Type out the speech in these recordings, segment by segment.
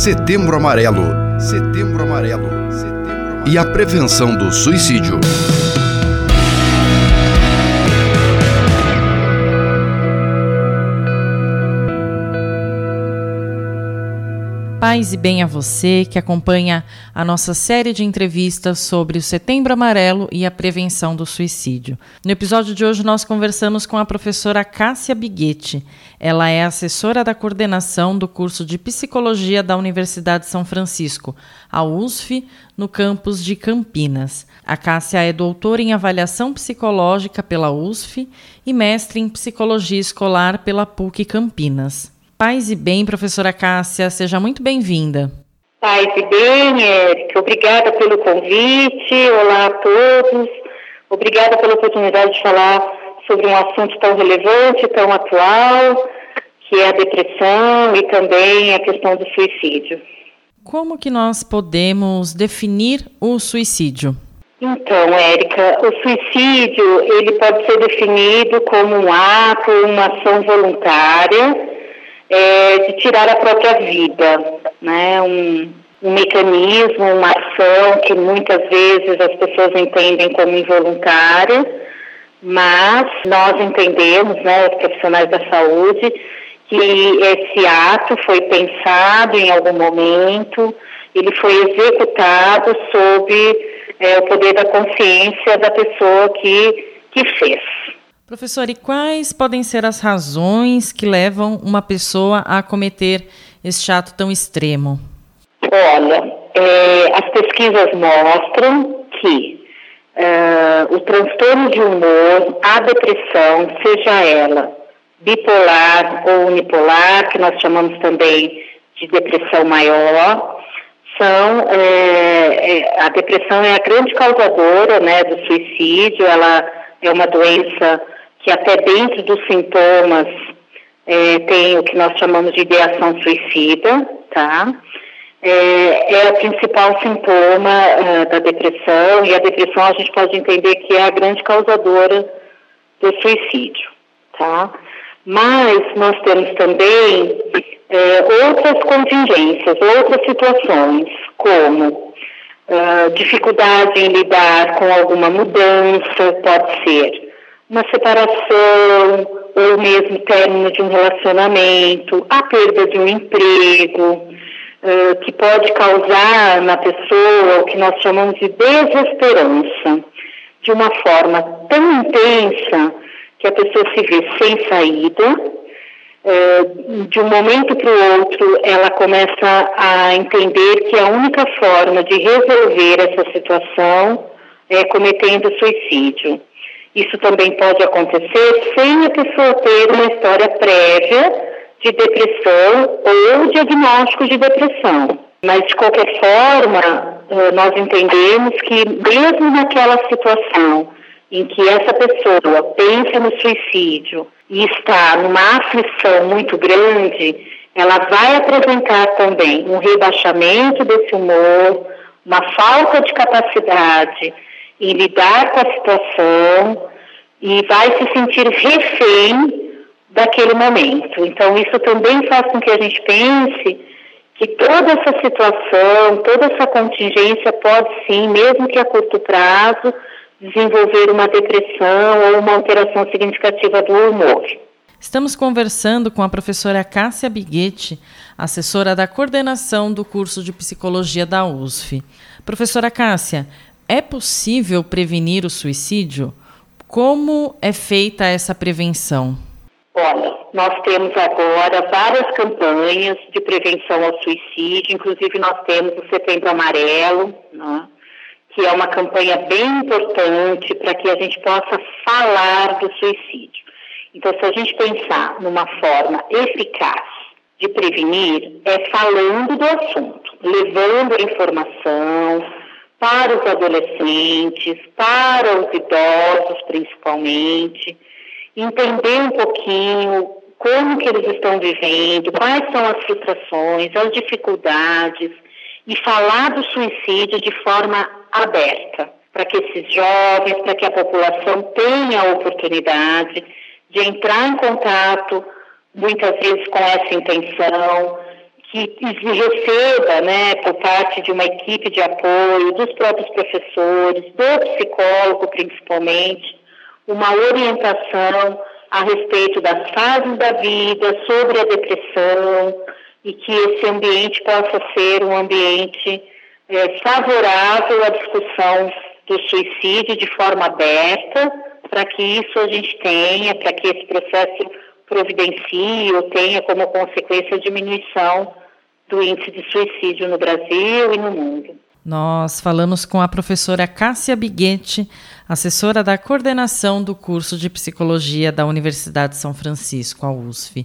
Setembro Amarelo. Setembro Amarelo. Setembro Amarelo. E a prevenção do suicídio. Paz e bem a você que acompanha a nossa série de entrevistas sobre o Setembro Amarelo e a prevenção do suicídio. No episódio de hoje, nós conversamos com a professora Cássia Biguetti. Ela é assessora da coordenação do curso de Psicologia da Universidade de São Francisco, a USF, no campus de Campinas. A Cássia é doutora em avaliação psicológica pela USF e mestre em psicologia escolar pela PUC Campinas. Paz e bem, professora Cássia, seja muito bem-vinda. Paz e bem, Érica, obrigada pelo convite, olá a todos, obrigada pela oportunidade de falar sobre um assunto tão relevante, tão atual, que é a depressão e também a questão do suicídio. Como que nós podemos definir o suicídio? Então, Érica, o suicídio ele pode ser definido como um ato, uma ação voluntária é, de tirar a própria vida, né? Um, um mecanismo, uma ação que muitas vezes as pessoas entendem como involuntária, mas nós entendemos, né, os profissionais da saúde, que esse ato foi pensado em algum momento, ele foi executado sob é, o poder da consciência da pessoa que, que fez. Professor, e quais podem ser as razões que levam uma pessoa a cometer este ato tão extremo? Olha, é, as pesquisas mostram que é, o transtorno de humor, a depressão, seja ela bipolar ou unipolar, que nós chamamos também de depressão maior, são é a depressão é a grande causadora né, do suicídio, ela é uma doença que até dentro dos sintomas é, tem o que nós chamamos de ideação suicida, tá? É, é o principal sintoma é, da depressão e a depressão a gente pode entender que é a grande causadora do suicídio, tá? Mas nós temos também é, outras contingências, outras situações, como uh, dificuldade em lidar com alguma mudança, pode ser uma separação ou mesmo término de um relacionamento, a perda de um emprego, uh, que pode causar na pessoa o que nós chamamos de desesperança, de uma forma tão intensa que a pessoa se vê sem saída, uh, de um momento para o outro ela começa a entender que a única forma de resolver essa situação é cometendo suicídio. Isso também pode acontecer sem a pessoa ter uma história prévia de depressão ou diagnóstico de depressão. Mas, de qualquer forma, eh, nós entendemos que, mesmo naquela situação em que essa pessoa pensa no suicídio e está numa aflição muito grande, ela vai apresentar também um rebaixamento desse humor, uma falta de capacidade em lidar com a situação e vai se sentir refém daquele momento. Então, isso também faz com que a gente pense que toda essa situação, toda essa contingência pode sim, mesmo que a curto prazo, desenvolver uma depressão ou uma alteração significativa do humor. Estamos conversando com a professora Cássia Biguetti, assessora da coordenação do curso de psicologia da USF. Professora Cássia, é possível prevenir o suicídio? Como é feita essa prevenção? Olha, nós temos agora várias campanhas de prevenção ao suicídio, inclusive nós temos o Setembro Amarelo, né, que é uma campanha bem importante para que a gente possa falar do suicídio. Então, se a gente pensar numa forma eficaz de prevenir, é falando do assunto, levando a informação, para os adolescentes, para os idosos principalmente, entender um pouquinho como que eles estão vivendo, quais são as frustrações, as dificuldades e falar do suicídio de forma aberta, para que esses jovens, para que a população tenha a oportunidade de entrar em contato muitas vezes com essa intenção, que receba, né, por parte de uma equipe de apoio, dos próprios professores, do psicólogo principalmente, uma orientação a respeito das fases da vida, sobre a depressão, e que esse ambiente possa ser um ambiente é, favorável à discussão do suicídio de forma aberta, para que isso a gente tenha, para que esse processo providencie ou tenha como consequência a diminuição do índice de suicídio no Brasil e no mundo. Nós falamos com a professora Cássia Biguete, assessora da coordenação do curso de psicologia da Universidade de São Francisco, a USF.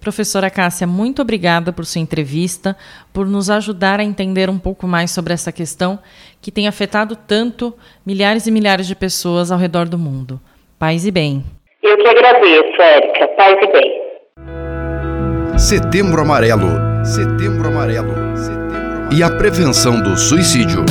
Professora Cássia, muito obrigada por sua entrevista, por nos ajudar a entender um pouco mais sobre essa questão que tem afetado tanto milhares e milhares de pessoas ao redor do mundo. Paz e bem. Eu que agradeço, Érica. Paz e bem. Setembro Amarelo. Setembro Amarelo. Setembro Amarelo. E a prevenção do suicídio.